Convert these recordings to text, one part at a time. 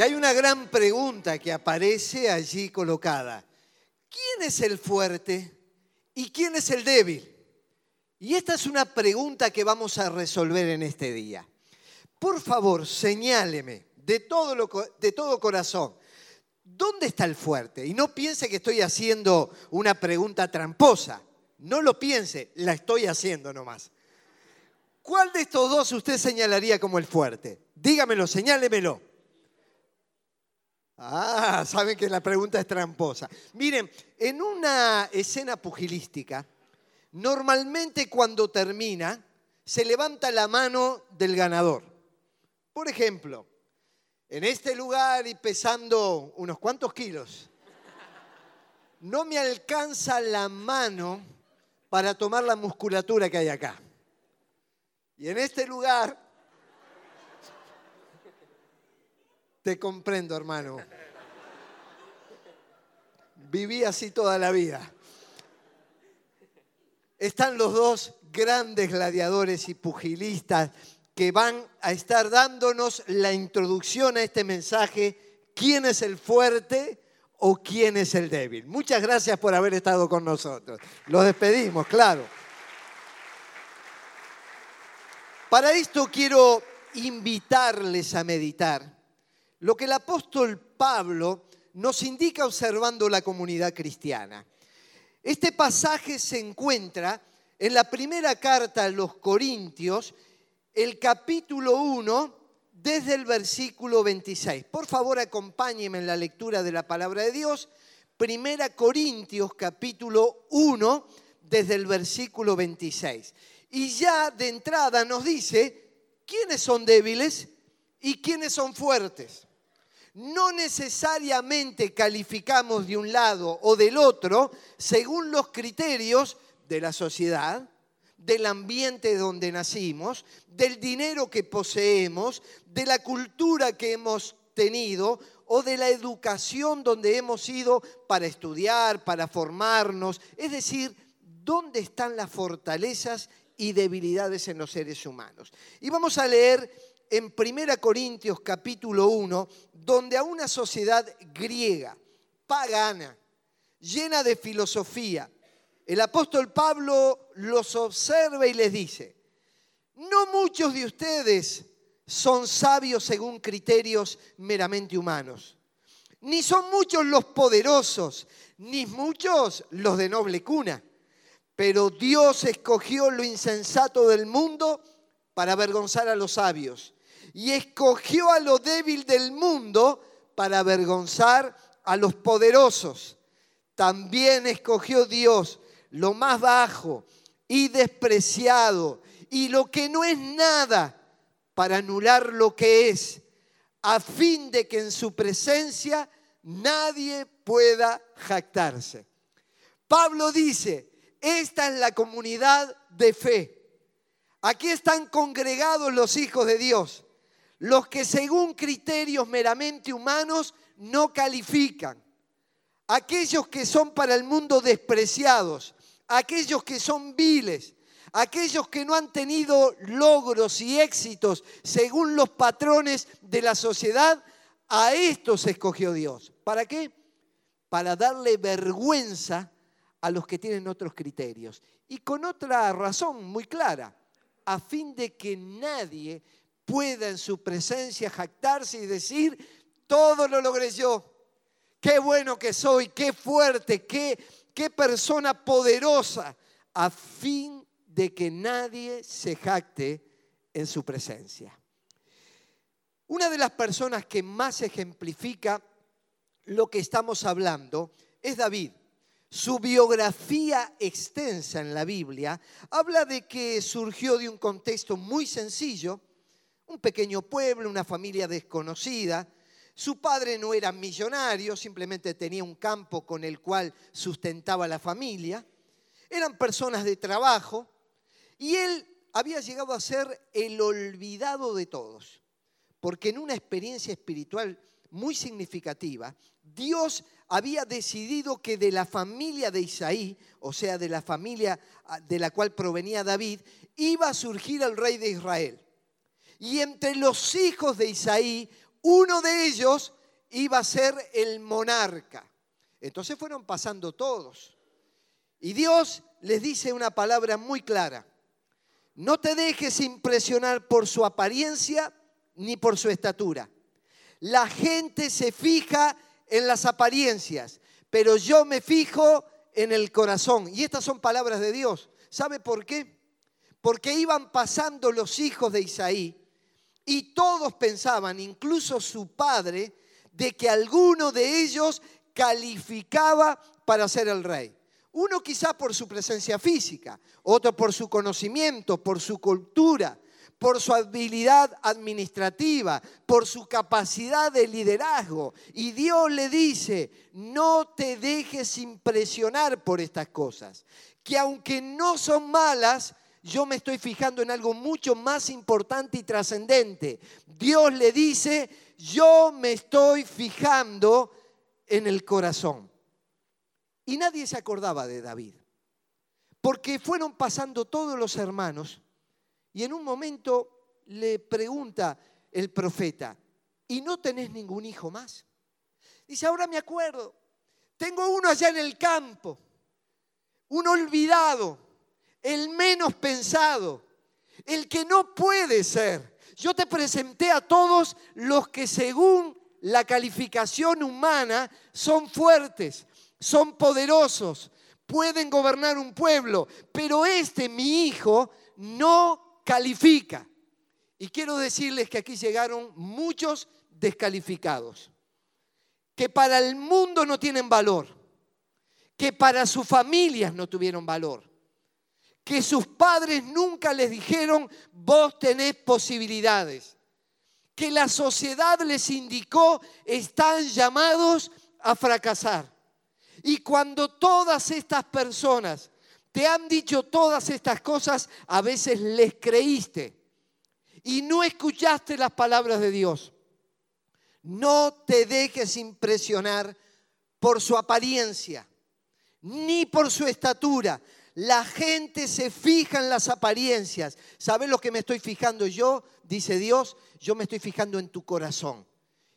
Y hay una gran pregunta que aparece allí colocada. ¿Quién es el fuerte y quién es el débil? Y esta es una pregunta que vamos a resolver en este día. Por favor, señáleme de todo, lo, de todo corazón, ¿dónde está el fuerte? Y no piense que estoy haciendo una pregunta tramposa. No lo piense, la estoy haciendo nomás. ¿Cuál de estos dos usted señalaría como el fuerte? Dígamelo, señálemelo. Ah, saben que la pregunta es tramposa. Miren, en una escena pugilística, normalmente cuando termina, se levanta la mano del ganador. Por ejemplo, en este lugar y pesando unos cuantos kilos, no me alcanza la mano para tomar la musculatura que hay acá. Y en este lugar Te comprendo, hermano. Viví así toda la vida. Están los dos grandes gladiadores y pugilistas que van a estar dándonos la introducción a este mensaje, quién es el fuerte o quién es el débil. Muchas gracias por haber estado con nosotros. Los despedimos, claro. Para esto quiero invitarles a meditar lo que el apóstol Pablo nos indica observando la comunidad cristiana. Este pasaje se encuentra en la primera carta a los Corintios, el capítulo 1, desde el versículo 26. Por favor, acompáñenme en la lectura de la palabra de Dios. Primera Corintios, capítulo 1, desde el versículo 26. Y ya de entrada nos dice quiénes son débiles y quiénes son fuertes no necesariamente calificamos de un lado o del otro según los criterios de la sociedad, del ambiente donde nacimos, del dinero que poseemos, de la cultura que hemos tenido o de la educación donde hemos ido para estudiar, para formarnos, es decir, dónde están las fortalezas y debilidades en los seres humanos. Y vamos a leer en 1 Corintios capítulo 1, donde a una sociedad griega, pagana, llena de filosofía, el apóstol Pablo los observa y les dice, no muchos de ustedes son sabios según criterios meramente humanos, ni son muchos los poderosos, ni muchos los de noble cuna, pero Dios escogió lo insensato del mundo para avergonzar a los sabios y escogió a lo débil del mundo para avergonzar a los poderosos. También escogió Dios lo más bajo y despreciado y lo que no es nada para anular lo que es, a fin de que en su presencia nadie pueda jactarse. Pablo dice, esta es la comunidad de fe. Aquí están congregados los hijos de Dios los que según criterios meramente humanos no califican, aquellos que son para el mundo despreciados, aquellos que son viles, aquellos que no han tenido logros y éxitos según los patrones de la sociedad, a estos escogió Dios. ¿Para qué? Para darle vergüenza a los que tienen otros criterios. Y con otra razón muy clara, a fin de que nadie pueda en su presencia jactarse y decir, todo lo logré yo. Qué bueno que soy, qué fuerte, qué, qué persona poderosa, a fin de que nadie se jacte en su presencia. Una de las personas que más ejemplifica lo que estamos hablando es David. Su biografía extensa en la Biblia habla de que surgió de un contexto muy sencillo, un pequeño pueblo, una familia desconocida. Su padre no era millonario, simplemente tenía un campo con el cual sustentaba la familia. Eran personas de trabajo y él había llegado a ser el olvidado de todos, porque en una experiencia espiritual muy significativa, Dios había decidido que de la familia de Isaí, o sea, de la familia ah, de la cual provenía David, iba a surgir el rey de Israel. Y entre los hijos de Isaí, uno de ellos iba a ser el monarca. Entonces fueron pasando todos. Y Dios les dice una palabra muy clara. No te dejes impresionar por su apariencia ni por su estatura. La gente se fija en las apariencias, pero yo me fijo en el corazón. Y estas son palabras de Dios. ¿Sabe por qué? Porque iban pasando los hijos de Isaí y todos pensaban, incluso su padre, de que alguno de ellos calificaba para ser el rey. Uno quizá por su presencia física, otro por su conocimiento, por su cultura, por su habilidad administrativa, por su capacidad de liderazgo. Y Dios le dice, no te dejes impresionar por estas cosas, que aunque no son malas, yo me estoy fijando en algo mucho más importante y trascendente. Dios le dice, yo me estoy fijando en el corazón. Y nadie se acordaba de David, porque fueron pasando todos los hermanos y en un momento le pregunta el profeta, ¿y no tenés ningún hijo más? Dice, ahora me acuerdo, tengo uno allá en el campo, un olvidado, el menos pensado, el que no puede ser. Yo te presenté a todos los que según la calificación humana son fuertes, son poderosos, pueden gobernar un pueblo, pero este, mi hijo, no califica. Y quiero decirles que aquí llegaron muchos descalificados, que para el mundo no tienen valor, que para sus familias no tuvieron valor, que sus padres nunca les dijeron, vos tenés posibilidades, que la sociedad les indicó, están llamados a fracasar. Y cuando todas estas personas te han dicho todas estas cosas, a veces les creíste y no escuchaste las palabras de Dios. No te dejes impresionar por su apariencia, ni por su estatura. La gente se fija en las apariencias. ¿Sabes lo que me estoy fijando yo? Dice Dios, yo me estoy fijando en tu corazón.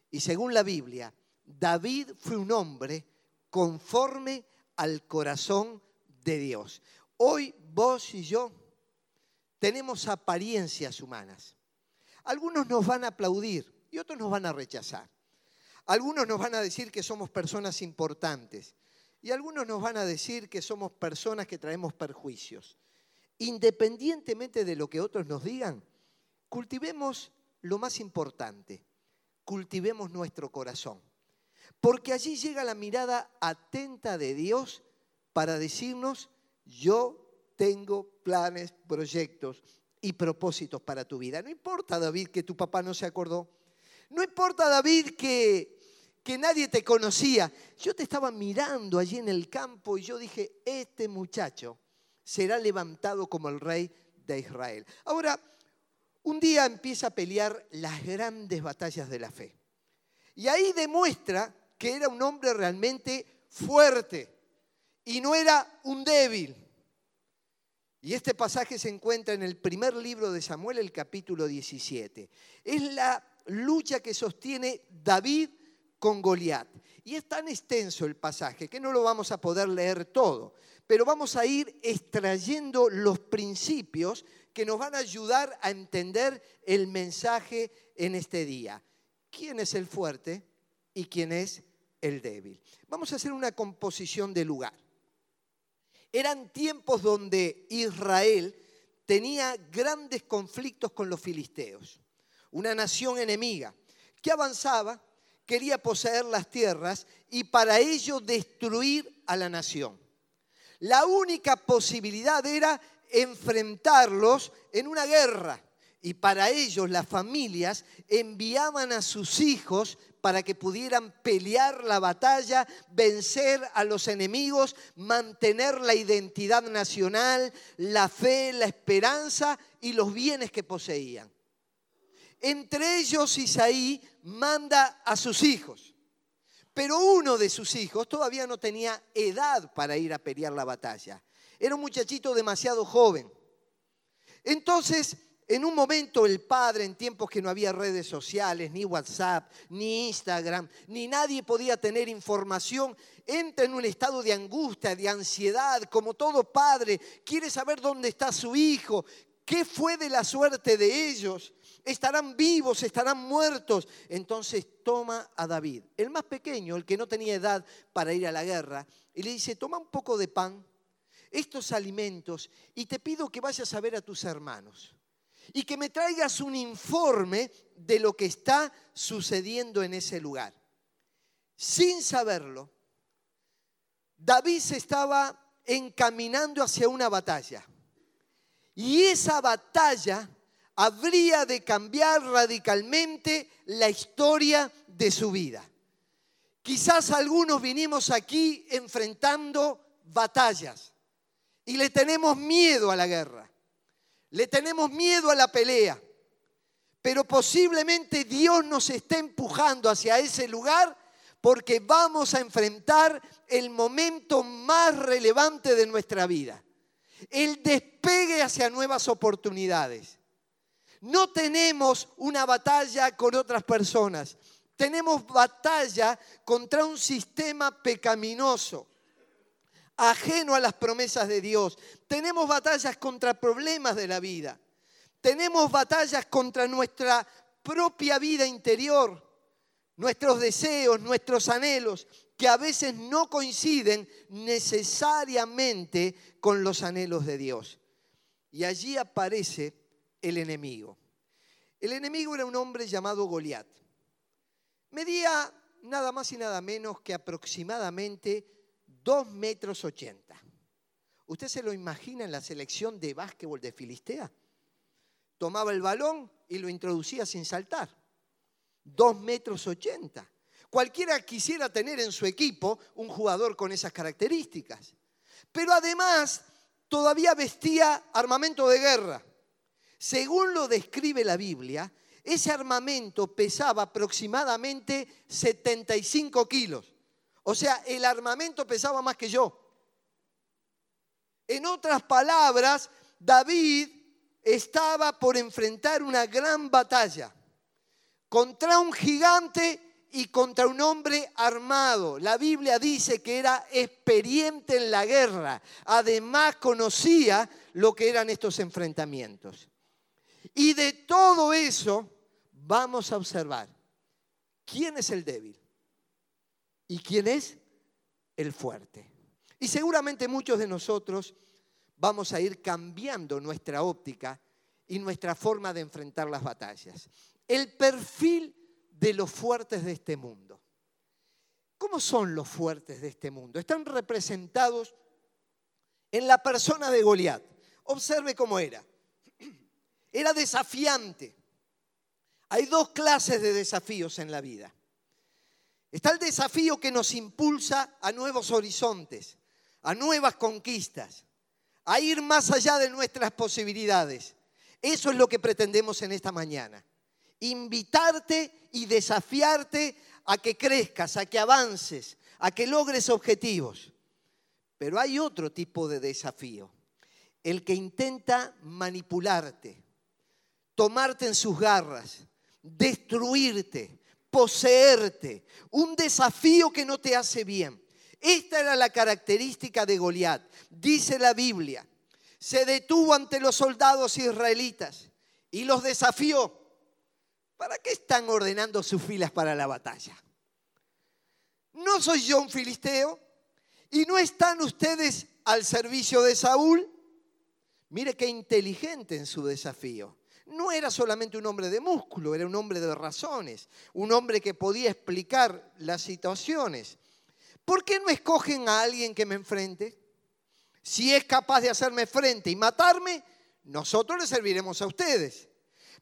Y según la Biblia, David fue un hombre conforme al corazón de Dios. Hoy vos y yo tenemos apariencias humanas. Algunos nos van a aplaudir y otros nos van a rechazar. Algunos nos van a decir que somos personas importantes y algunos nos van a decir que somos personas que traemos perjuicios. Independientemente de lo que otros nos digan, cultivemos lo más importante, cultivemos nuestro corazón. Porque allí llega la mirada atenta de Dios para decirnos, yo tengo planes, proyectos y propósitos para tu vida. No importa, David, que tu papá no se acordó. No importa, David, que, que nadie te conocía. Yo te estaba mirando allí en el campo y yo dije, este muchacho será levantado como el rey de Israel. Ahora, un día empieza a pelear las grandes batallas de la fe. Y ahí demuestra que era un hombre realmente fuerte y no era un débil. Y este pasaje se encuentra en el primer libro de Samuel, el capítulo 17. Es la lucha que sostiene David con Goliat. Y es tan extenso el pasaje que no lo vamos a poder leer todo, pero vamos a ir extrayendo los principios que nos van a ayudar a entender el mensaje en este día. ¿Quién es el fuerte y quién es el débil. Vamos a hacer una composición de lugar. Eran tiempos donde Israel tenía grandes conflictos con los filisteos, una nación enemiga que avanzaba, quería poseer las tierras y para ello destruir a la nación. La única posibilidad era enfrentarlos en una guerra y para ellos las familias enviaban a sus hijos para que pudieran pelear la batalla, vencer a los enemigos, mantener la identidad nacional, la fe, la esperanza y los bienes que poseían. Entre ellos Isaí manda a sus hijos, pero uno de sus hijos todavía no tenía edad para ir a pelear la batalla. Era un muchachito demasiado joven. Entonces En un momento el padre, en tiempos que no había redes sociales, ni WhatsApp, ni Instagram, ni nadie podía tener información, entra en un estado de angustia, de ansiedad, como todo padre, quiere saber dónde está su hijo, qué fue de la suerte de ellos, estarán vivos, estarán muertos. Entonces toma a David, el más pequeño, el que no tenía edad para ir a la guerra, y le dice, toma un poco de pan, estos alimentos, y te pido que vayas a ver a tus hermanos y que me traigas un informe de lo que está sucediendo en ese lugar. Sin saberlo, David se estaba encaminando hacia una batalla. Y esa batalla habría de cambiar radicalmente la historia de su vida. Quizás algunos vinimos aquí enfrentando batallas y le tenemos miedo a la guerra. Le tenemos miedo a la pelea, pero posiblemente Dios nos esté empujando hacia ese lugar porque vamos a enfrentar el momento más relevante de nuestra vida, el despegue hacia nuevas oportunidades. No tenemos una batalla con otras personas, tenemos batalla contra un sistema pecaminoso ajeno a las promesas de Dios. Tenemos batallas contra problemas de la vida. Tenemos batallas contra nuestra propia vida interior, nuestros deseos, nuestros anhelos, que a veces no coinciden necesariamente con los anhelos de Dios. Y allí aparece el enemigo. El enemigo era un hombre llamado Goliat. Medía nada más y nada menos que aproximadamente 2 metros 80. ¿Usted se lo imagina en la selección de básquetbol de Filistea? Tomaba el balón y lo introducía sin saltar. 2 metros 80. Cualquiera quisiera tener en su equipo un jugador con esas características. Pero además todavía vestía armamento de guerra. Según lo describe la Biblia, ese armamento pesaba aproximadamente 75 kilos. O sea, el armamento pesaba más que yo. En otras palabras, David estaba por enfrentar una gran batalla contra un gigante y contra un hombre armado. La Biblia dice que era experiente en la guerra. Además conocía lo que eran estos enfrentamientos. Y de todo eso vamos a observar quién es el débil y quién es el fuerte. Y seguramente muchos de nosotros vamos a ir cambiando nuestra óptica y nuestra forma de enfrentar las batallas. El perfil de los fuertes de este mundo. ¿Cómo son los fuertes de este mundo? Están representados en la persona de Goliat. Observe cómo era. Era desafiante. Hay dos clases de desafíos en la vida. Está el desafío que nos impulsa a nuevos horizontes, a nuevas conquistas, a ir más allá de nuestras posibilidades. Eso es lo que pretendemos en esta mañana. Invitarte y desafiarte a que crezcas, a que avances, a que logres objetivos. Pero hay otro tipo de desafío, el que intenta manipularte, tomarte en sus garras, destruirte, poseerte, un desafío que no te hace bien. Esta era la característica de Goliat. Dice la Biblia, se detuvo ante los soldados israelitas y los desafió. ¿Para qué están ordenando sus filas para la batalla? ¿No soy yo un filisteo? ¿Y no están ustedes al servicio de Saúl? Mire qué inteligente en su desafío no era solamente un hombre de músculo, era un hombre de razones, un hombre que podía explicar las situaciones. ¿Por qué no escogen a alguien que me enfrente? Si es capaz de hacerme frente y matarme, nosotros le serviremos a ustedes.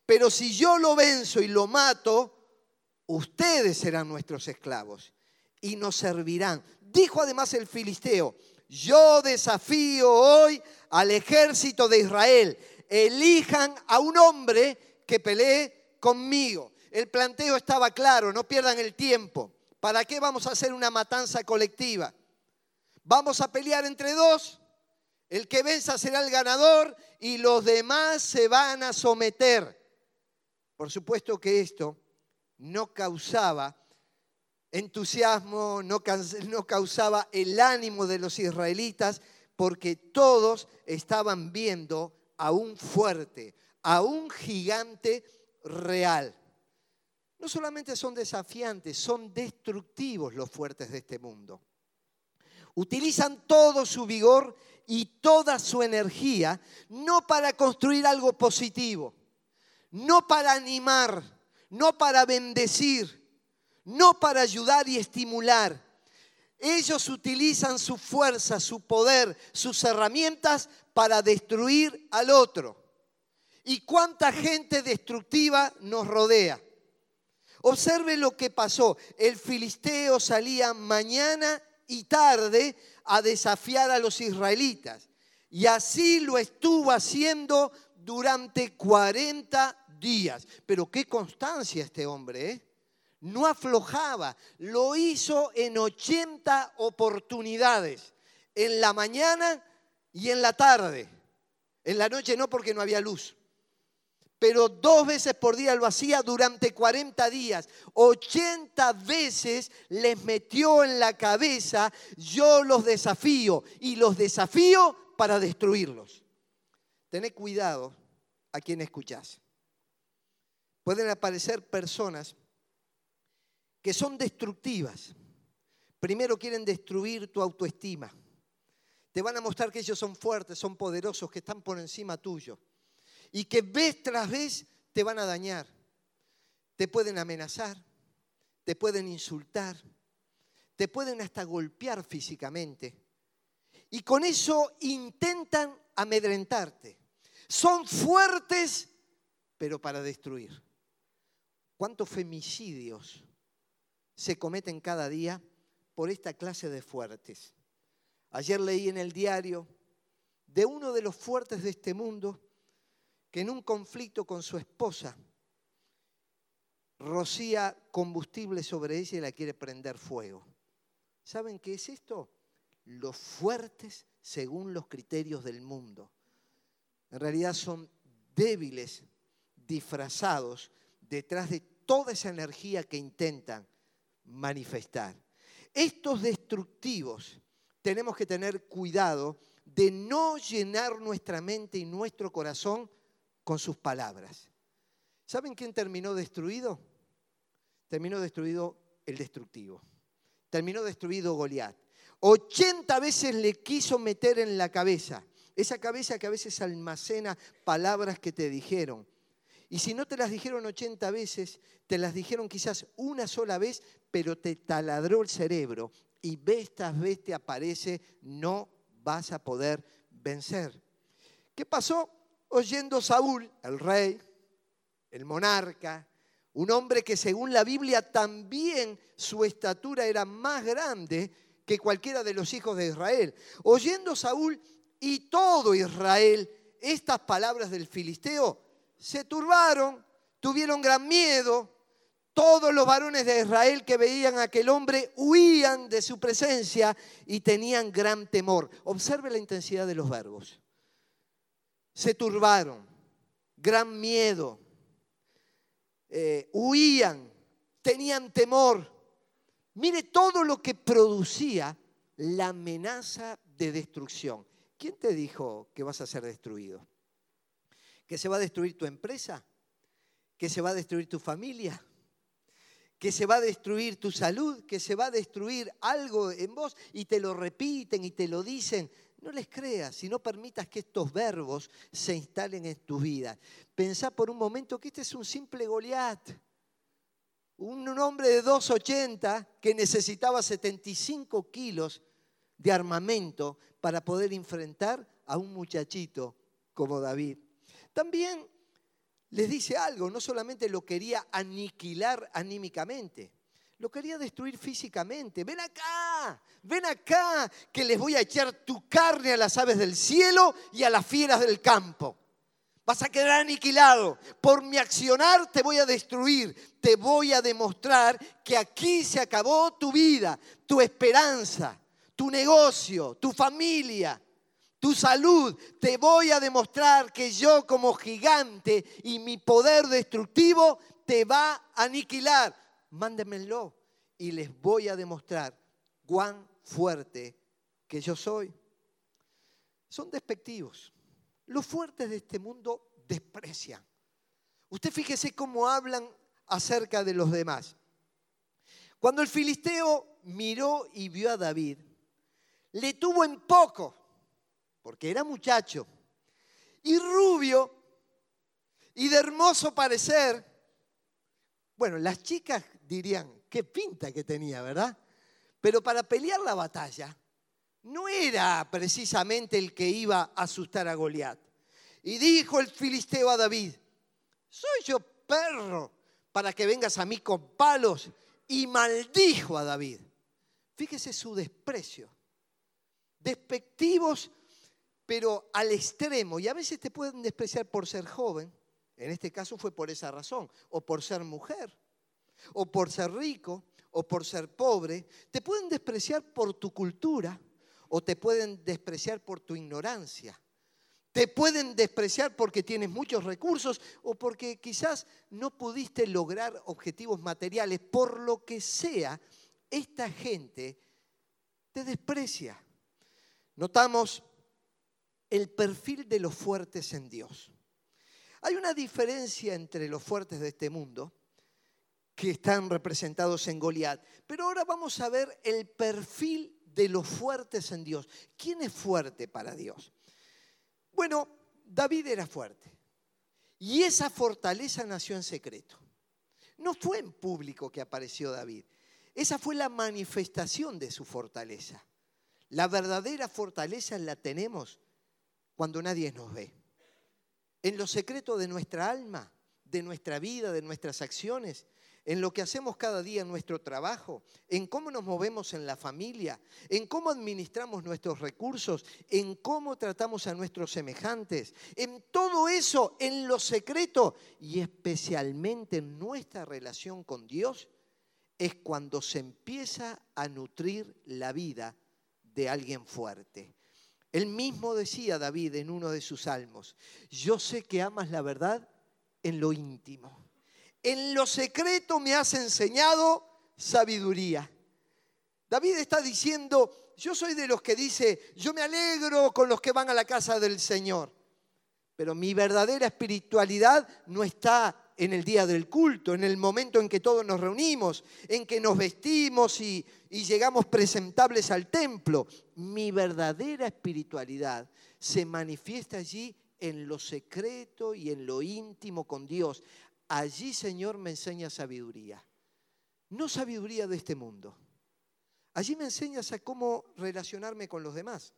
Pero si yo lo venzo y lo mato, ustedes serán nuestros esclavos y nos servirán. Dijo además el filisteo, yo desafío hoy al ejército de Israel elijan a un hombre que pelee conmigo. El planteo estaba claro, no pierdan el tiempo. ¿Para qué vamos a hacer una matanza colectiva? ¿Vamos a pelear entre dos? El que venza será el ganador y los demás se van a someter. Por supuesto que esto no causaba entusiasmo, no, causaba el ánimo de los israelitas, porque todos estaban viendo a un fuerte, a un gigante real. No solamente son desafiantes, son destructivos los fuertes de este mundo. Utilizan todo su vigor y toda su energía, no para construir algo positivo, no para animar, no para bendecir, no para ayudar y estimular. Ellos utilizan su fuerza, su poder, sus herramientas para destruir al otro. ¿Y cuánta gente destructiva nos rodea? Observe lo que pasó. El filisteo salía mañana y tarde a desafiar a los israelitas. Y así lo estuvo haciendo durante 40 días. Pero qué constancia este hombre, ¿eh? No aflojaba, lo hizo en 80 oportunidades, en la mañana y en la tarde. En la noche no porque no había luz pero dos veces por día lo hacía durante 40 días. 80 veces les metió en la cabeza, yo los desafío y los desafío para destruirlos. Tened cuidado a quien escuchás. Pueden aparecer personas que son destructivas. Primero quieren destruir tu autoestima. Te van a mostrar que ellos son fuertes, son poderosos, que están por encima tuyo y que vez tras vez te van a dañar. Te pueden amenazar, te pueden insultar, te pueden hasta golpear físicamente. Y con eso intentan amedrentarte. Son fuertes, pero para destruir. ¿Cuántos femicidios se cometen cada día por esta clase de fuertes? Ayer leí en el diario de uno de los fuertes de este mundo que en un conflicto con su esposa rocía combustible sobre ella y la quiere prender fuego. ¿Saben qué es esto? Los fuertes según los criterios del mundo. En realidad son débiles, disfrazados detrás de toda esa energía que intentan manifestar. Estos destructivos tenemos que tener cuidado de no llenar nuestra mente y nuestro corazón con sus palabras. ¿Saben quién terminó destruido? Terminó destruido el destructivo. Terminó destruido Goliat. 80 veces le quiso meter en la cabeza. Esa cabeza que a veces almacena palabras que te dijeron. Y si no te las dijeron 80 veces, te las dijeron quizás una sola vez, pero te taladró el cerebro. Y vez tras vez te aparece, no vas a poder vencer. ¿Qué pasó? oyendo Saúl, el rey, el monarca, un hombre que según la Biblia también su estatura era más grande que cualquiera de los hijos de Israel. Oyendo Saúl y todo Israel estas palabras del filisteo, se turbaron, tuvieron gran miedo. Todos los varones de Israel que veían a aquel hombre huían de su presencia y tenían gran temor. Observe la intensidad de los verbos se turbaron, gran miedo, eh, huían, tenían temor. Mire todo lo que producía la amenaza de destrucción. ¿Quién te dijo que vas a ser destruido? ¿Que se va a destruir tu empresa? ¿Que se va a destruir tu familia? ¿Que se va a destruir tu salud? ¿Que se va a destruir algo en vos? Y te lo repiten y te lo dicen no les creas, si no permitas que estos verbos se instalen en tu vida. Pensá por un momento que este es un simple Goliat. Un hombre de 2,80 que necesitaba 75 kilos de armamento para poder enfrentar a un muchachito como David. También les dice algo, no solamente lo quería aniquilar anímicamente, lo quería destruir físicamente. Ven acá, ven acá, que les voy a echar tu carne a las aves del cielo y a las fieras del campo. Vas a quedar aniquilado. Por mi accionar te voy a destruir. Te voy a demostrar que aquí se acabó tu vida, tu esperanza, tu negocio, tu familia, tu salud. Te voy a demostrar que yo como gigante y mi poder destructivo te va a aniquilar. Mándenmelo y les voy a demostrar cuán fuerte que yo soy. Son despectivos. Los fuertes de este mundo desprecian. Usted fíjese cómo hablan acerca de los demás. Cuando el filisteo miró y vio a David, le tuvo en poco porque era muchacho, y rubio, y de hermoso parecer. Bueno, las chicas dirían, qué pinta que tenía, ¿verdad? Pero para pelear la batalla, no era precisamente el que iba a asustar a Goliat. Y dijo el filisteo a David, soy yo perro para que vengas a mí con palos. Y maldijo a David. Fíjese su desprecio. Despectivos pero al extremo, y a veces te pueden despreciar por ser joven, en este caso fue por esa razón, o por ser mujer, o por ser rico, o por ser pobre, te pueden despreciar por tu cultura, o te pueden despreciar por tu ignorancia. Te pueden despreciar porque tienes muchos recursos o porque quizás no pudiste lograr objetivos materiales. Por lo que sea, esta gente te desprecia. Notamos el perfil de los fuertes en Dios. Hay una diferencia entre los fuertes de este mundo, que están representados en Goliat, pero ahora vamos a ver el perfil de los fuertes en Dios. ¿Quién es fuerte para Dios? Bueno, David era fuerte. Y esa fortaleza nació en secreto. No fue en público que apareció David. Esa fue la manifestación de su fortaleza. La verdadera fortaleza la tenemos cuando nadie nos ve. En lo secreto de nuestra alma, de nuestra vida, de nuestras acciones, en lo que hacemos cada día en nuestro trabajo, en cómo nos movemos en la familia, en cómo administramos nuestros recursos, en cómo tratamos a nuestros semejantes, en todo eso, en lo secreto y especialmente en nuestra relación con Dios, es cuando se empieza a nutrir la vida de alguien fuerte. Él mismo decía David en uno de sus salmos, yo sé que amas la verdad en lo íntimo. En lo secreto me has enseñado sabiduría. David está diciendo, yo soy de los que dice, yo me alegro con los que van a la casa del Señor, pero mi verdadera espiritualidad no está en el día del culto, en el momento en que todos nos reunimos, en que nos vestimos y, llegamos presentables al templo. Mi verdadera espiritualidad se manifiesta allí en lo secreto y en lo íntimo con Dios. Allí, Señor, me enseña sabiduría. No sabiduría de este mundo. Allí me enseñas a cómo relacionarme con los demás.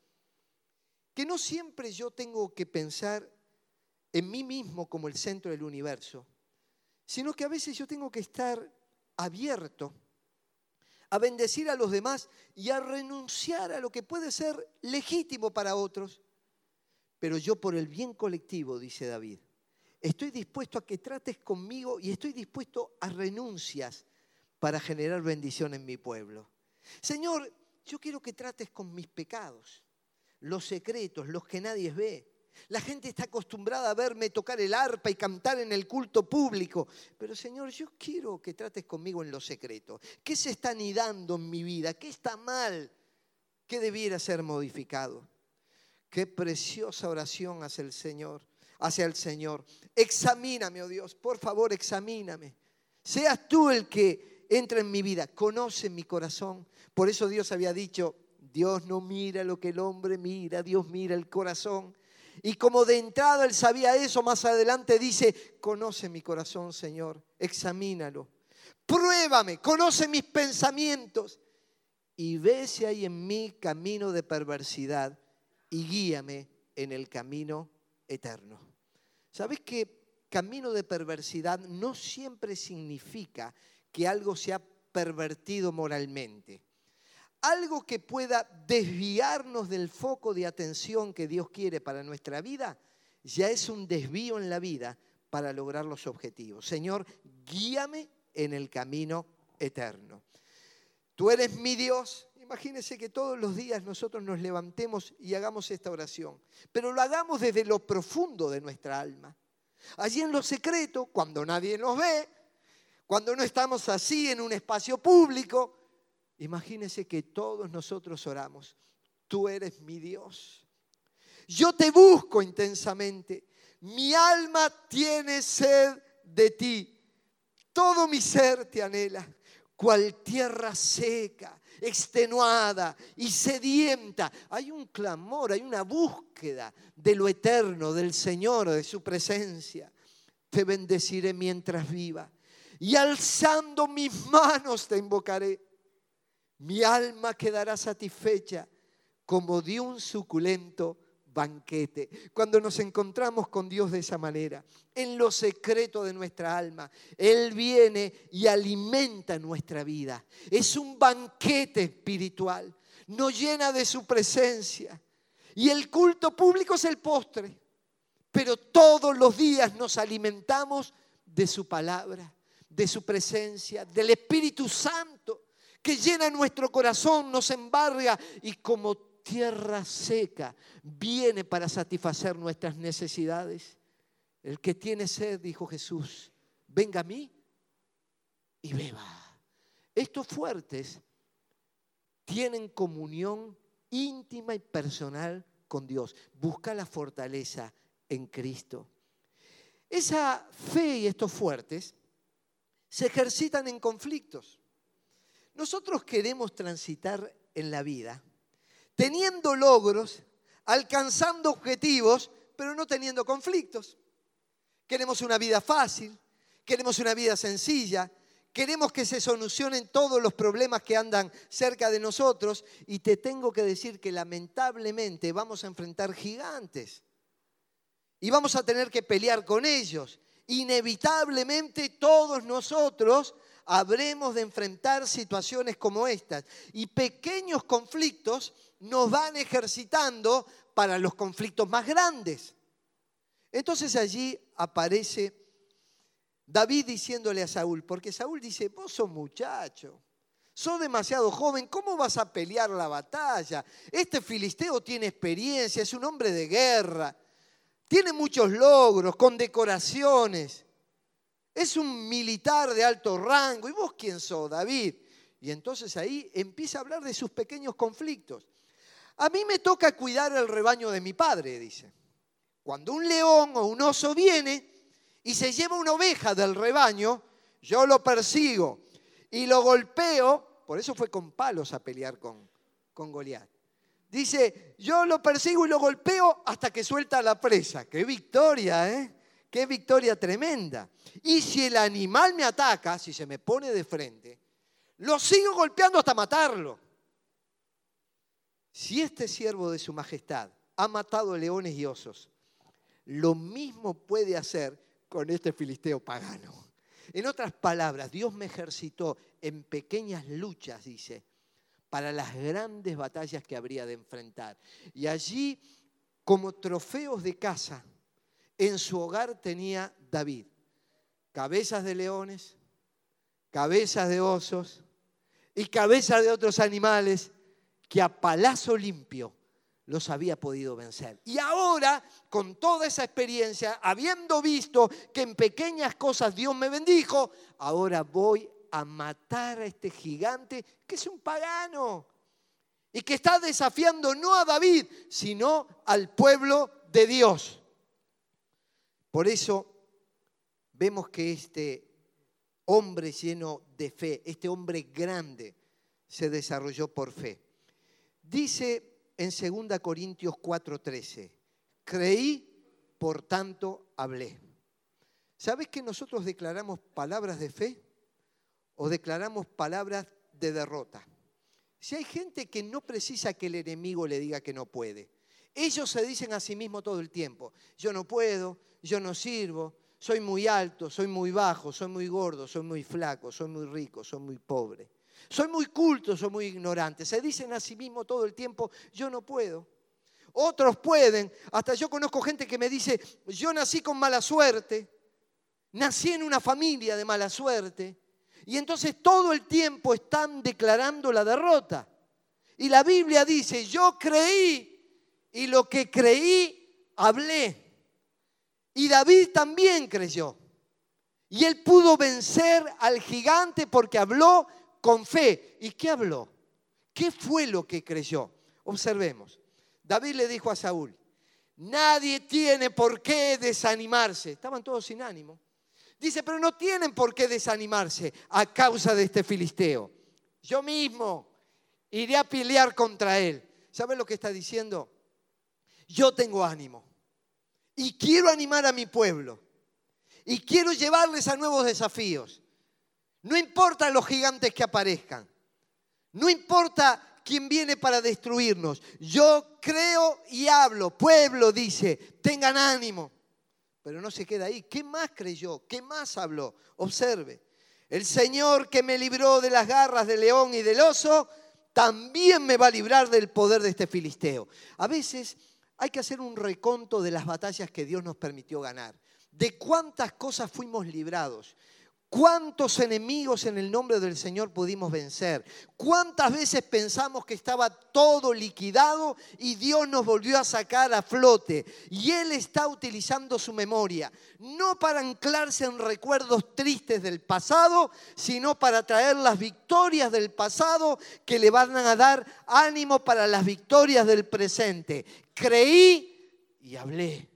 Que no siempre yo tengo que pensar en mí mismo como el centro del universo, sino que a veces yo tengo que estar abierto a bendecir a los demás y a renunciar a lo que puede ser legítimo para otros. Pero yo por el bien colectivo, dice David, estoy dispuesto a que trates conmigo y estoy dispuesto a renuncias para generar bendición en mi pueblo. Señor, yo quiero que trates con mis pecados, los secretos, los que nadie ve. La gente está acostumbrada a verme tocar el arpa y cantar en el culto público. Pero Señor, yo quiero que trates conmigo en lo secreto. ¿Qué se está anidando en mi vida? ¿Qué está mal? ¿Qué debiera ser modificado? Qué preciosa oración hacia el Señor, hacia el Señor. Examíname, oh Dios, por favor, examíname. Seas tú el que entra en mi vida, conoce mi corazón. Por eso Dios había dicho, Dios no mira lo que el hombre mira, Dios mira el corazón. Y como de entrada él sabía eso, más adelante dice, conoce mi corazón, Señor, examínalo. Pruébame, conoce mis pensamientos y ve si hay en mí camino de perversidad y guíame en el camino eterno. ¿Sabes que camino de perversidad no siempre significa que algo se ha pervertido moralmente? Algo que pueda desviarnos del foco de atención que Dios quiere para nuestra vida, ya es un desvío en la vida para lograr los objetivos. Señor, guíame en el camino eterno. Tú eres mi Dios. Imagínense que todos los días nosotros nos levantemos y hagamos esta oración, pero lo hagamos desde lo profundo de nuestra alma. Allí en lo secreto, cuando nadie nos ve, cuando no estamos así en un espacio público, imagínense que todos nosotros oramos. Tú eres mi Dios. Yo te busco intensamente. Mi alma tiene sed de ti. Todo mi ser te anhela. Cual tierra seca, extenuada y sedienta. Hay un clamor, hay una búsqueda de lo eterno, del Señor, de su presencia. Te bendeciré mientras viva y alzando mis manos te invocaré. Mi alma quedará satisfecha como de un suculento banquete. Cuando nos encontramos con Dios de esa manera, en lo secreto de nuestra alma, Él viene y alimenta nuestra vida. Es un banquete espiritual, nos llena de su presencia. Y el culto público es el postre, pero todos los días nos alimentamos de su palabra, de su presencia, del Espíritu Santo que llena nuestro corazón, nos embarga y como tierra seca viene para satisfacer nuestras necesidades. El que tiene sed, dijo Jesús, venga a mí y beba. Estos fuertes tienen comunión íntima y personal con Dios. Busca la fortaleza en Cristo. Esa fe y estos fuertes se ejercitan en conflictos. Nosotros queremos transitar en la vida teniendo logros, alcanzando objetivos, pero no teniendo conflictos. Queremos una vida fácil, queremos una vida sencilla, queremos que se solucionen todos los problemas que andan cerca de nosotros y te tengo que decir que lamentablemente vamos a enfrentar gigantes y vamos a tener que pelear con ellos. Inevitablemente todos nosotros habremos de enfrentar situaciones como estas y pequeños conflictos nos van ejercitando para los conflictos más grandes. Entonces allí aparece David diciéndole a Saúl, porque Saúl dice, vos sos muchacho, sos demasiado joven, ¿cómo vas a pelear la batalla? Este filisteo tiene experiencia, es un hombre de guerra, tiene muchos logros, condecoraciones, es un militar de alto rango, ¿y vos quién sos, David? Y entonces ahí empieza a hablar de sus pequeños conflictos. A mí me toca cuidar el rebaño de mi padre, dice. Cuando un león o un oso viene y se lleva una oveja del rebaño, yo lo persigo y lo golpeo, por eso fue con palos a pelear con, con Goliat. Dice, yo lo persigo y lo golpeo hasta que suelta la presa. ¡Qué victoria, eh! ¡Qué victoria tremenda! Y si el animal me ataca, si se me pone de frente, lo sigo golpeando hasta matarlo. Si este siervo de su majestad ha matado leones y osos, lo mismo puede hacer con este filisteo pagano. En otras palabras, Dios me ejercitó en pequeñas luchas, dice, para las grandes batallas que habría de enfrentar. Y allí, como trofeos de caza, en su hogar tenía David cabezas de leones, cabezas de osos y cabezas de otros animales que a palazo limpio los había podido vencer. Y ahora, con toda esa experiencia, habiendo visto que en pequeñas cosas Dios me bendijo, ahora voy a matar a este gigante que es un pagano y que está desafiando no a David, sino al pueblo de Dios. Por eso vemos que este hombre lleno de fe, este hombre grande, se desarrolló por fe. Dice en 2 Corintios 4:13, creí, por tanto hablé. ¿Sabes que nosotros declaramos palabras de fe o declaramos palabras de derrota? Si hay gente que no precisa que el enemigo le diga que no puede, ellos se dicen a sí mismos todo el tiempo, yo no puedo, yo no sirvo, soy muy alto, soy muy bajo, soy muy gordo, soy muy flaco, soy muy rico, soy muy pobre. Soy muy culto, soy muy ignorante. Se dicen a sí mismo todo el tiempo, yo no puedo. Otros pueden. Hasta yo conozco gente que me dice, yo nací con mala suerte. Nací en una familia de mala suerte. Y entonces todo el tiempo están declarando la derrota. Y la Biblia dice, yo creí y lo que creí, hablé. Y David también creyó. Y él pudo vencer al gigante porque habló con fe. ¿Y qué habló? ¿Qué fue lo que creyó? Observemos. David le dijo a Saúl, nadie tiene por qué desanimarse. Estaban todos sin ánimo. Dice, pero no tienen por qué desanimarse a causa de este filisteo. Yo mismo iré a pelear contra él. ¿Saben lo que está diciendo? Yo tengo ánimo y quiero animar a mi pueblo y quiero llevarles a nuevos desafíos. No importa los gigantes que aparezcan, no importa quién viene para destruirnos. Yo creo y hablo. Pueblo dice, tengan ánimo. Pero no se queda ahí. ¿Qué más creyó? ¿Qué más habló? Observe. El Señor que me libró de las garras del león y del oso, también me va a librar del poder de este filisteo. A veces hay que hacer un reconto de las batallas que Dios nos permitió ganar, de cuántas cosas fuimos librados, ¿Cuántos enemigos en el nombre del Señor pudimos vencer? ¿Cuántas veces pensamos que estaba todo liquidado y Dios nos volvió a sacar a flote? Y Él está utilizando su memoria, no para anclarse en recuerdos tristes del pasado, sino para traer las victorias del pasado que le van a dar ánimo para las victorias del presente. Creí y hablé.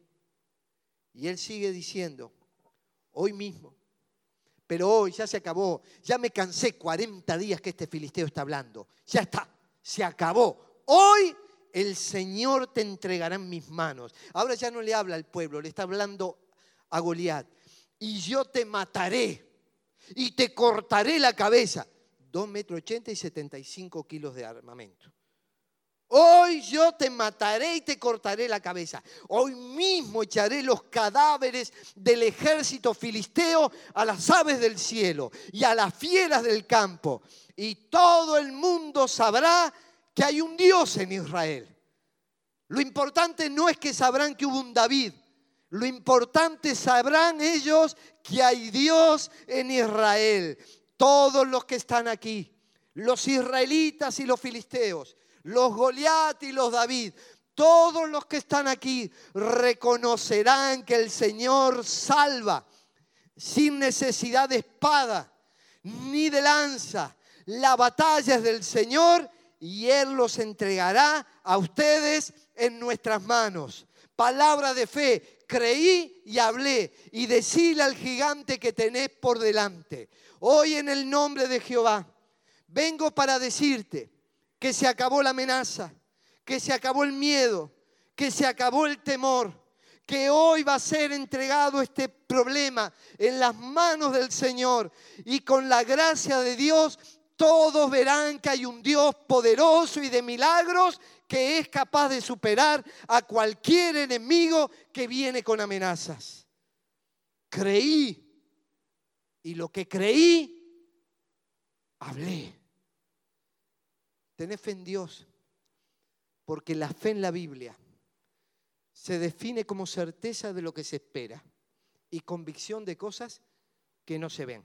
Y Él sigue diciendo, hoy mismo pero hoy ya se acabó, ya me cansé 40 días que este filisteo está hablando, ya está, se acabó. Hoy el Señor te entregará en mis manos. Ahora ya no le habla al pueblo, le está hablando a Goliat. Y yo te mataré y te cortaré la cabeza. 2 metros 80 y 75 kilos de armamento. Hoy yo te mataré y te cortaré la cabeza. Hoy mismo echaré los cadáveres del ejército filisteo a las aves del cielo y a las fieras del campo. Y todo el mundo sabrá que hay un Dios en Israel. Lo importante no es que sabrán que hubo un David. Lo importante sabrán ellos que hay Dios en Israel. Todos los que están aquí, los israelitas y los filisteos, los Goliat y los David, todos los que están aquí reconocerán que el Señor salva sin necesidad de espada ni de lanza. La batalla es del Señor y Él los entregará a ustedes en nuestras manos. Palabra de fe, creí y hablé y decíle al gigante que tenés por delante. Hoy en el nombre de Jehová vengo para decirte, que se acabó la amenaza, que se acabó el miedo, que se acabó el temor, que hoy va a ser entregado este problema en las manos del Señor y con la gracia de Dios todos verán que hay un Dios poderoso y de milagros que es capaz de superar a cualquier enemigo que viene con amenazas. Creí y lo que creí, hablé. Tened fe en Dios, porque la fe en la Biblia se define como certeza de lo que se espera y convicción de cosas que no se ven.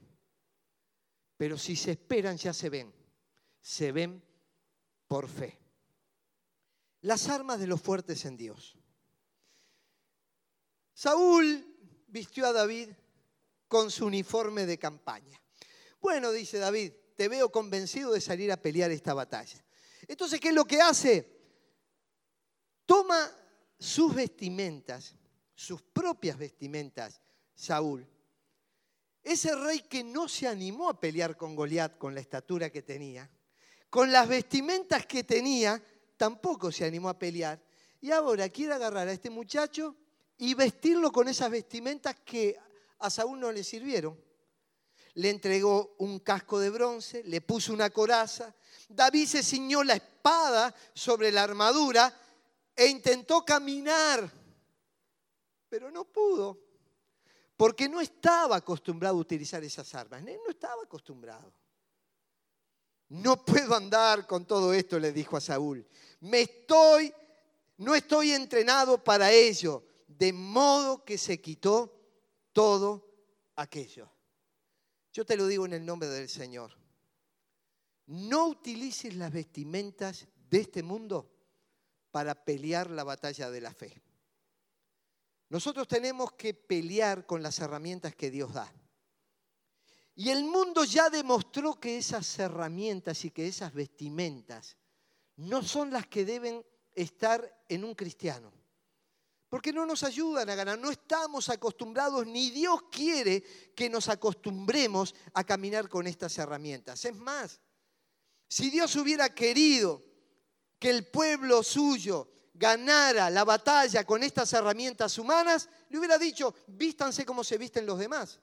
Pero si se esperan, ya se ven. Se ven por fe. Las armas de los fuertes en Dios. Saúl vistió a David con su uniforme de campaña. Bueno, dice David, te veo convencido de salir a pelear esta batalla. Entonces, ¿qué es lo que hace? Toma sus vestimentas, sus propias vestimentas, Saúl. Ese rey que no se animó a pelear con Goliat con la estatura que tenía, con las vestimentas que tenía, tampoco se animó a pelear. Y ahora quiere agarrar a este muchacho y vestirlo con esas vestimentas que a Saúl no le sirvieron le entregó un casco de bronce, le puso una coraza. David se ciñó la espada sobre la armadura e intentó caminar, pero no pudo, porque no estaba acostumbrado a utilizar esas armas. Él no estaba acostumbrado. No puedo andar con todo esto, le dijo a Saúl. Me estoy, no estoy entrenado para ello, de modo que se quitó todo aquello. Yo te lo digo en el nombre del Señor. No utilices las vestimentas de este mundo para pelear la batalla de la fe. Nosotros tenemos que pelear con las herramientas que Dios da. Y el mundo ya demostró que esas herramientas y que esas vestimentas no son las que deben estar en un cristiano. Porque no nos ayudan a ganar, no estamos acostumbrados, ni Dios quiere que nos acostumbremos a caminar con estas herramientas. Es más, si Dios hubiera querido que el pueblo suyo ganara la batalla con estas herramientas humanas, le hubiera dicho, vístanse como se visten los demás.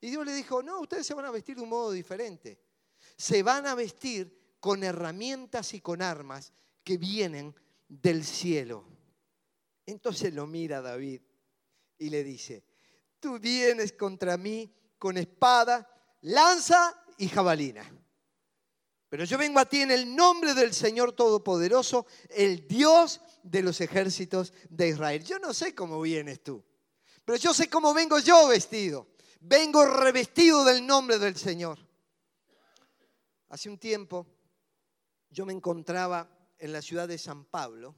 Y Dios le dijo, no, ustedes se van a vestir de un modo diferente. Se van a vestir con herramientas y con armas que vienen del cielo. Entonces lo mira David y le dice, tú vienes contra mí con espada, lanza y jabalina. Pero yo vengo a ti en el nombre del Señor Todopoderoso, el Dios de los ejércitos de Israel. Yo no sé cómo vienes tú, pero yo sé cómo vengo yo vestido. Vengo revestido del nombre del Señor. Hace un tiempo yo me encontraba en la ciudad de San Pablo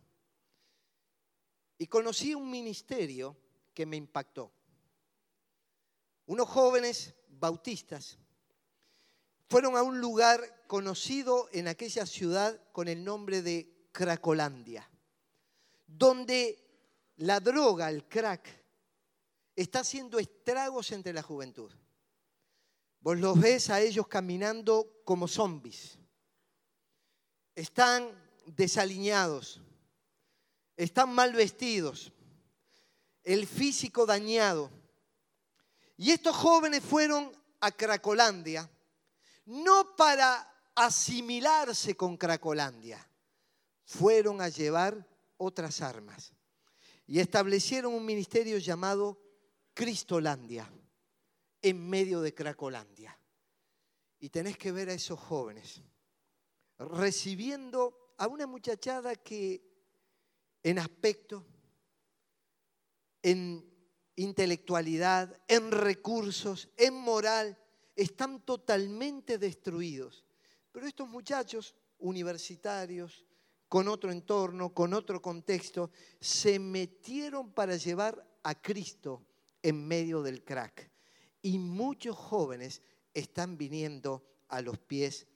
y conocí un ministerio que me impactó. Unos jóvenes bautistas fueron a un lugar conocido en aquella ciudad con el nombre de Cracolandia, donde la droga, el crack, está haciendo estragos entre la juventud. Vos los ves a ellos caminando como zombies. Están desaliñados, están mal vestidos, el físico dañado. Y estos jóvenes fueron a Cracolandia no para asimilarse con Cracolandia, fueron a llevar otras armas y establecieron un ministerio llamado Cristolandia en medio de Cracolandia. Y tenés que ver a esos jóvenes recibiendo a una muchachada que en aspecto, en intelectualidad, en recursos, en moral, están totalmente destruidos. Pero estos muchachos universitarios, con otro entorno, con otro contexto, se metieron para llevar a Cristo en medio del crack. Y muchos jóvenes están viniendo a los pies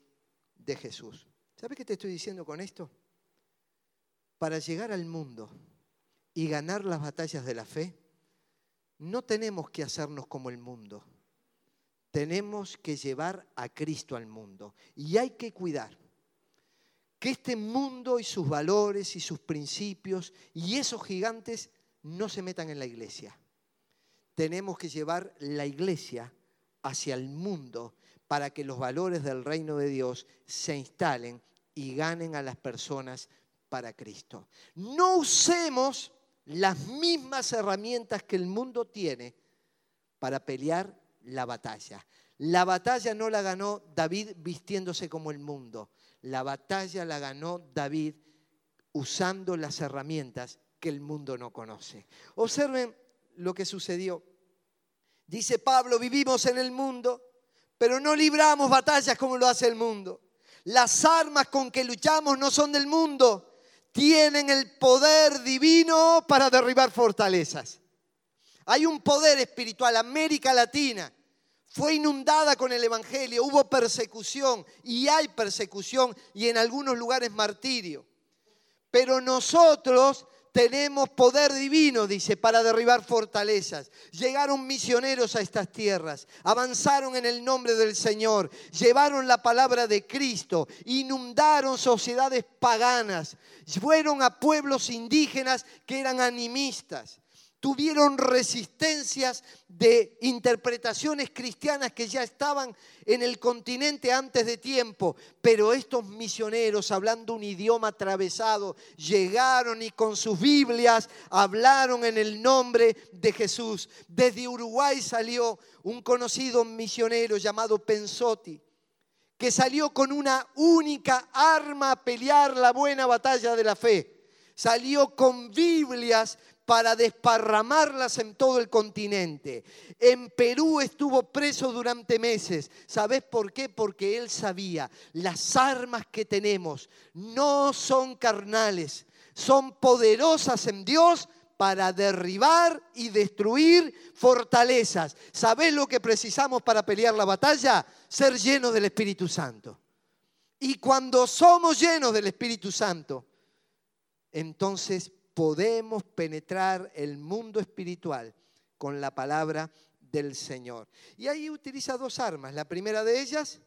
de Jesús. ¿Sabes qué te estoy diciendo con esto? Para llegar al mundo y ganar las batallas de la fe, no tenemos que hacernos como el mundo tenemos que llevar a Cristo al mundo. Y hay que cuidar que este mundo y sus valores y sus principios y esos gigantes no se metan en la iglesia. Tenemos que llevar la iglesia hacia el mundo para que los valores del reino de Dios se instalen y ganen a las personas para Cristo. No usemos las mismas herramientas que el mundo tiene para pelear la batalla. La batalla no la ganó David vistiéndose como el mundo. La batalla la ganó David usando las herramientas que el mundo no conoce. Observen lo que sucedió. Dice Pablo, vivimos en el mundo, pero no libramos batallas como lo hace el mundo. Las armas con que luchamos no son del mundo, tienen el poder divino para derribar fortalezas. Hay un poder espiritual. América Latina fue inundada con el Evangelio, hubo persecución y hay persecución y en algunos lugares martirio. Pero nosotros tenemos poder divino, dice, para derribar fortalezas. Llegaron misioneros a estas tierras, avanzaron en el nombre del Señor, llevaron la palabra de Cristo, inundaron sociedades paganas, fueron a pueblos indígenas que eran animistas tuvieron resistencias de interpretaciones cristianas que ya estaban en el continente antes de tiempo, pero estos misioneros, hablando un idioma atravesado, llegaron y con sus Biblias hablaron en el nombre de Jesús. Desde Uruguay salió un conocido misionero llamado Pensotti que salió con una única arma a pelear la buena batalla de la fe. Salió con Biblias para desparramarlas en todo el continente. En Perú estuvo preso durante meses. ¿Sabes por qué? Porque él sabía, las armas que tenemos no son carnales, son poderosas en Dios para derribar y destruir fortalezas. ¿Sabes lo que precisamos para pelear la batalla? Ser llenos del Espíritu Santo. Y cuando somos llenos del Espíritu Santo, entonces podemos penetrar el mundo espiritual con la palabra del Señor. Y ahí utiliza dos armas. La primera de ellas,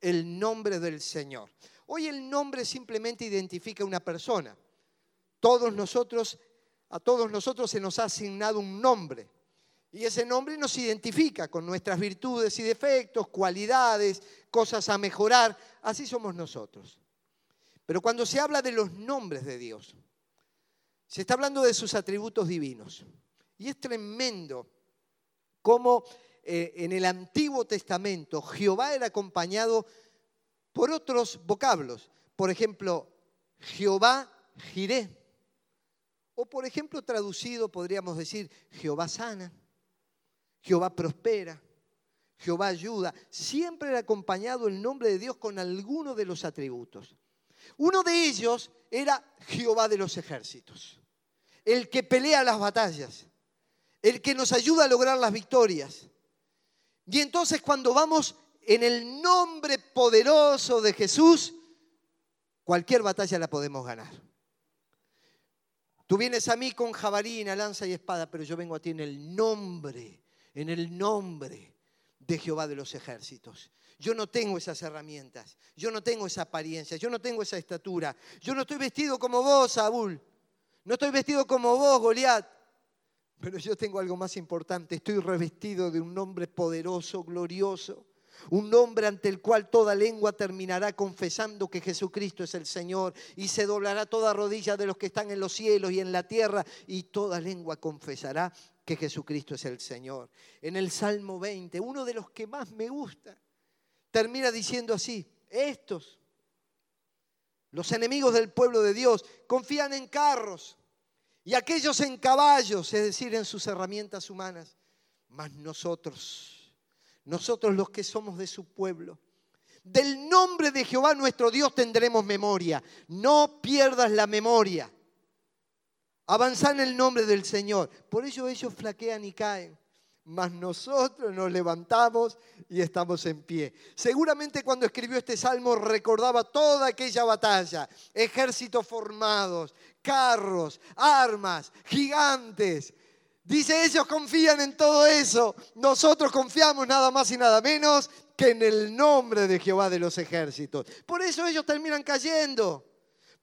el nombre del Señor. Hoy el nombre simplemente identifica a una persona. Todos nosotros, a todos nosotros se nos ha asignado un nombre. Y ese nombre nos identifica con nuestras virtudes y defectos, cualidades, cosas a mejorar. Así somos nosotros. Pero cuando se habla de los nombres de Dios, se está hablando de sus atributos divinos. Y es tremendo cómo eh, en el Antiguo Testamento Jehová era acompañado por otros vocablos. Por ejemplo, Jehová giré. O por ejemplo, traducido podríamos decir Jehová sana, Jehová prospera, Jehová ayuda. Siempre era acompañado el nombre de Dios con alguno de los atributos. Uno de ellos era Jehová de los ejércitos, el que pelea las batallas, el que nos ayuda a lograr las victorias. Y entonces cuando vamos en el nombre poderoso de Jesús, cualquier batalla la podemos ganar. Tú vienes a mí con jabalina, lanza y espada, pero yo vengo a ti en el nombre, en el nombre de Jehová de los ejércitos. Yo no tengo esas herramientas, yo no tengo esa apariencia, yo no tengo esa estatura, yo no estoy vestido como vos, Saúl, no estoy vestido como vos, Goliat, pero yo tengo algo más importante, estoy revestido de un nombre poderoso, glorioso, un nombre ante el cual toda lengua terminará confesando que Jesucristo es el Señor y se doblará toda rodilla de los que están en los cielos y en la tierra y toda lengua confesará que Jesucristo es el Señor. En el Salmo 20, uno de los que más me gusta, termina diciendo así, estos, los enemigos del pueblo de Dios, confían en carros y aquellos en caballos, es decir, en sus herramientas humanas, mas nosotros, nosotros los que somos de su pueblo, del nombre de Jehová nuestro Dios tendremos memoria. No pierdas la memoria. Avanza en el nombre del Señor. Por ello ellos flaquean y caen mas nosotros nos levantamos y estamos en pie. Seguramente cuando escribió este salmo recordaba toda aquella batalla, ejércitos formados, carros, armas, gigantes. Dice, ellos confían en todo eso, nosotros confiamos nada más y nada menos que en el nombre de Jehová de los ejércitos. Por eso ellos terminan cayendo.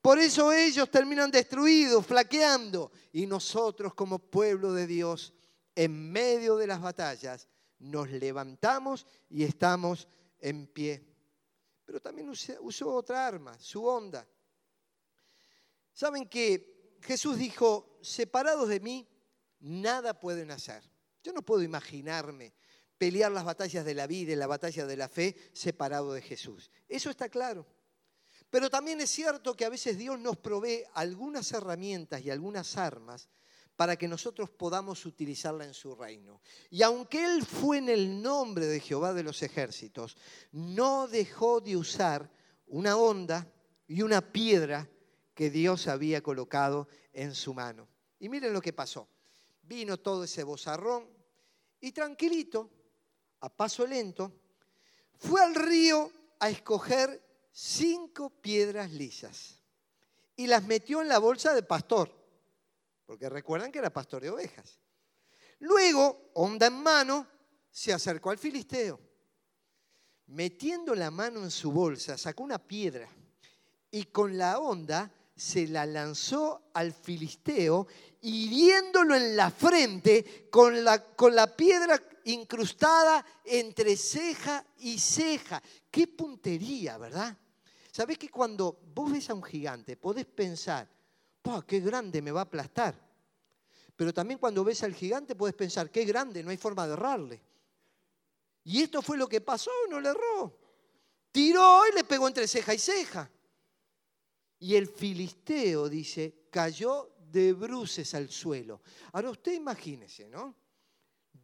Por eso ellos terminan destruidos, flaqueando. Y nosotros como pueblo de Dios en medio de las batallas, nos levantamos y estamos en pie. Pero también usó otra arma, su onda. Saben que Jesús dijo, separados de mí, nada pueden hacer. Yo no puedo imaginarme pelear las batallas de la vida y la batalla de la fe separado de Jesús. Eso está claro. Pero también es cierto que a veces Dios nos provee algunas herramientas y algunas armas para que nosotros podamos utilizarla en su reino. Y aunque Él fue en el nombre de Jehová de los ejércitos, no dejó de usar una onda y una piedra que Dios había colocado en su mano. Y miren lo que pasó. Vino todo ese bozarrón y tranquilito, a paso lento, fue al río a escoger cinco piedras lisas y las metió en la bolsa del pastor porque recuerdan que era pastor de ovejas. Luego, onda en mano, se acercó al filisteo. Metiendo la mano en su bolsa, sacó una piedra y con la onda se la lanzó al filisteo, hiriéndolo en la frente con la, con la piedra incrustada entre ceja y ceja. Qué puntería, ¿verdad? ¿Sabés que cuando vos ves a un gigante podés pensar, qué grande me va a aplastar! Pero también cuando ves al gigante puedes pensar, qué grande, no hay forma de errarle. Y esto fue lo que pasó, no le erró. Tiró y le pegó entre ceja y ceja. Y el filisteo, dice, cayó de bruces al suelo. Ahora usted imagínese, ¿no?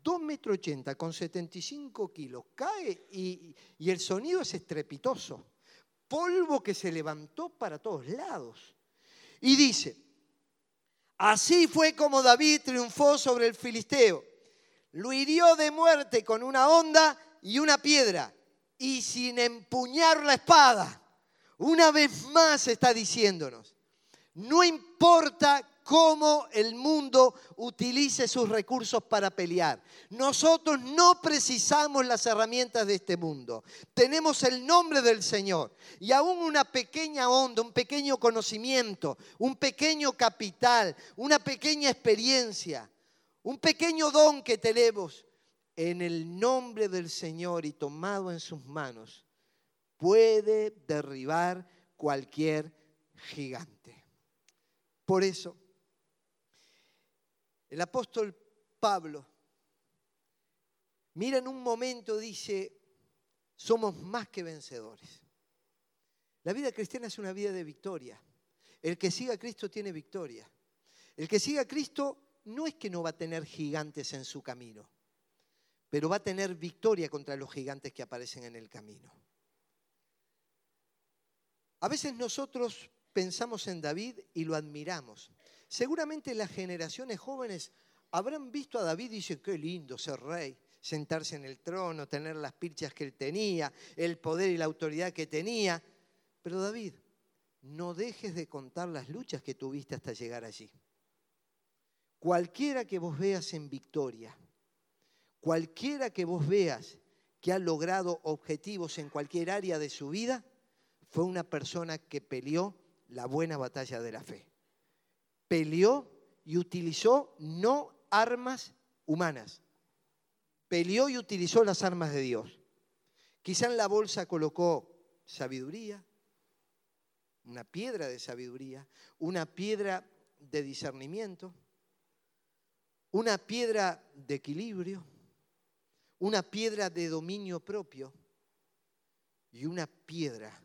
2 metros 80 con 75 kilos, cae y el sonido es estrepitoso. Polvo que se levantó para todos lados. Y dice, así fue como David triunfó sobre el filisteo. Lo hirió de muerte con una onda y una piedra y sin empuñar la espada. Una vez más está diciéndonos, no importa cómo el mundo utilice sus recursos para pelear. Nosotros no precisamos las herramientas de este mundo. Tenemos el nombre del Señor y aún una pequeña onda, un pequeño conocimiento, un pequeño capital, una pequeña experiencia, un pequeño don que tenemos en el nombre del Señor y tomado en sus manos puede derribar cualquier gigante. Por eso, el apóstol Pablo, mira en un momento, dice, somos más que vencedores. La vida cristiana es una vida de victoria. El que siga a Cristo tiene victoria. El que siga a Cristo no es que no va a tener gigantes en su camino, pero va a tener victoria contra los gigantes que aparecen en el camino. A veces nosotros pensamos en David y lo admiramos. Seguramente las generaciones jóvenes habrán visto a David y dicen, qué lindo ser rey, sentarse en el trono, tener las pirchas que él tenía, el poder y la autoridad que tenía. Pero David, no dejes de contar las luchas que tuviste hasta llegar allí. Cualquiera que vos veas en victoria, cualquiera que vos veas que ha logrado objetivos en cualquier área de su vida, fue una persona que peleó la buena batalla de la fe peleó y utilizó no armas humanas, peleó y utilizó las armas de Dios. Quizá en la bolsa colocó sabiduría, una piedra de sabiduría, una piedra de discernimiento, una piedra de equilibrio, una piedra de dominio propio y una piedra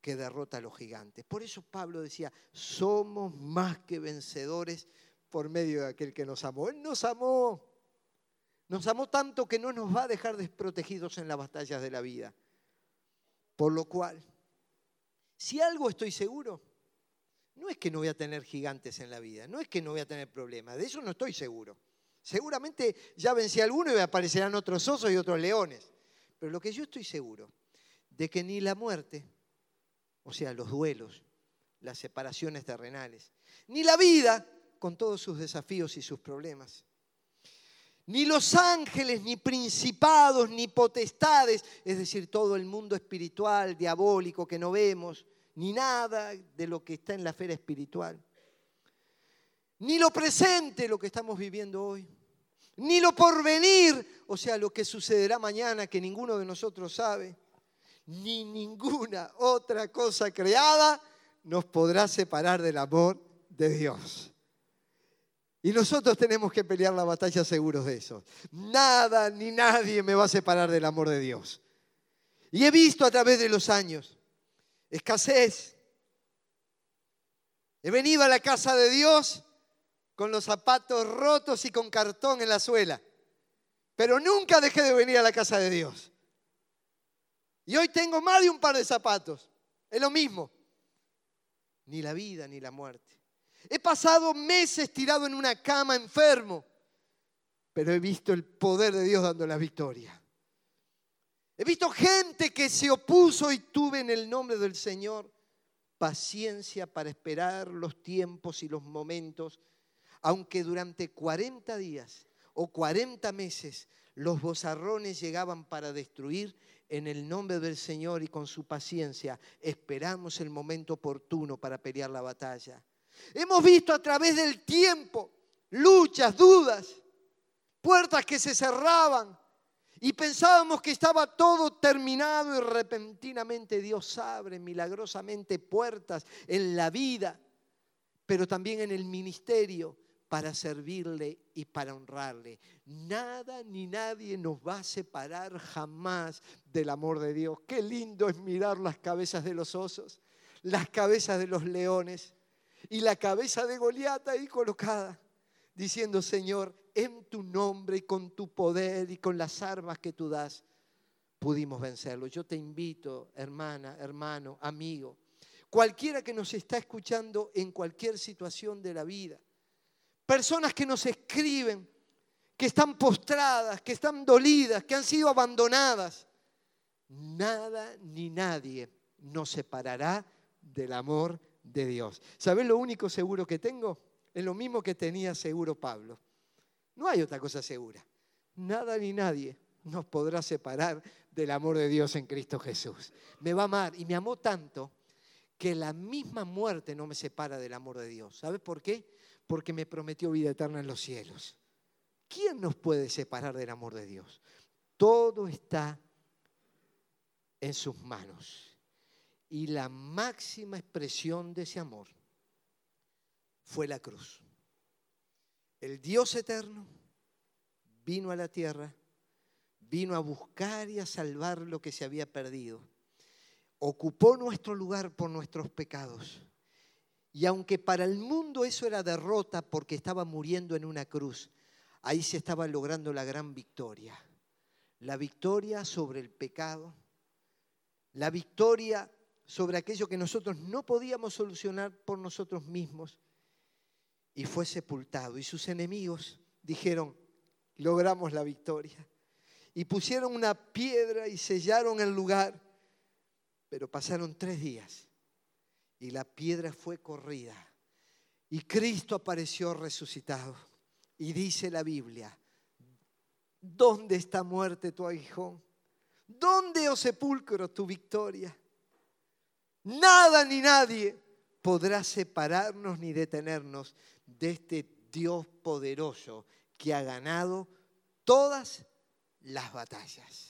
que derrota a los gigantes. Por eso Pablo decía, somos más que vencedores por medio de aquel que nos amó. Él nos amó. Nos amó tanto que no nos va a dejar desprotegidos en las batallas de la vida. Por lo cual, si algo estoy seguro, no es que no voy a tener gigantes en la vida, no es que no voy a tener problemas, de eso no estoy seguro. Seguramente ya vencí a alguno y aparecerán otros osos y otros leones. Pero lo que yo estoy seguro, de que ni la muerte, o sea, los duelos, las separaciones terrenales, ni la vida con todos sus desafíos y sus problemas. Ni los ángeles, ni principados, ni potestades, es decir, todo el mundo espiritual, diabólico que no vemos, ni nada de lo que está en la esfera espiritual. Ni lo presente, lo que estamos viviendo hoy. Ni lo porvenir, o sea, lo que sucederá mañana que ninguno de nosotros sabe ni ninguna otra cosa creada nos podrá separar del amor de Dios. Y nosotros tenemos que pelear la batalla seguros de eso. Nada ni nadie me va a separar del amor de Dios. Y he visto a través de los años escasez. He venido a la casa de Dios con los zapatos rotos y con cartón en la suela. Pero nunca dejé de venir a la casa de Dios. Y hoy tengo más de un par de zapatos. Es lo mismo. Ni la vida ni la muerte. He pasado meses tirado en una cama enfermo, pero he visto el poder de Dios dando la victoria. He visto gente que se opuso y tuve en el nombre del Señor paciencia para esperar los tiempos y los momentos, aunque durante 40 días o 40 meses los bozarrones llegaban para destruir, en el nombre del Señor y con su paciencia esperamos el momento oportuno para pelear la batalla. Hemos visto a través del tiempo luchas, dudas, puertas que se cerraban y pensábamos que estaba todo terminado y repentinamente Dios abre milagrosamente puertas en la vida, pero también en el ministerio para servirle y para honrarle. Nada ni nadie nos va a separar jamás del amor de Dios. Qué lindo es mirar las cabezas de los osos, las cabezas de los leones. Y la cabeza de Goliat ahí colocada, diciendo, Señor, en tu nombre y con tu poder y con las armas que tú das, pudimos vencerlo. Yo te invito, hermana, hermano, amigo, cualquiera que nos está escuchando en cualquier situación de la vida, personas que nos escriben, que están postradas, que están dolidas, que han sido abandonadas, nada ni nadie nos separará del amor de Dios. ¿Sabes lo único seguro que tengo? Es lo mismo que tenía seguro Pablo. No hay otra cosa segura. Nada ni nadie nos podrá separar del amor de Dios en Cristo Jesús. Me va a amar y me amó tanto que la misma muerte no me separa del amor de Dios. ¿Sabes por qué? Porque me prometió vida eterna en los cielos. ¿Quién nos puede separar del amor de Dios? Todo está en sus manos. Y la máxima expresión de ese amor fue la cruz. El Dios eterno vino a la tierra, vino a buscar y a salvar lo que se había perdido. Ocupó nuestro lugar por nuestros pecados. Y aunque para el mundo eso era derrota porque estaba muriendo en una cruz, ahí se estaba logrando la gran victoria. La victoria sobre el pecado, la victoria sobre aquello que nosotros no podíamos solucionar por nosotros mismos. Y fue sepultado. Y sus enemigos dijeron, logramos la victoria. Y pusieron una piedra y sellaron el lugar. Pero pasaron tres días y la piedra fue corrida. Y Cristo apareció resucitado. Y dice la Biblia, ¿dónde está muerte tu aguijón? ¿Dónde, oh sepulcro, tu victoria? Nada ni nadie podrá separarnos ni detenernos de este Dios poderoso que ha ganado todas las batallas.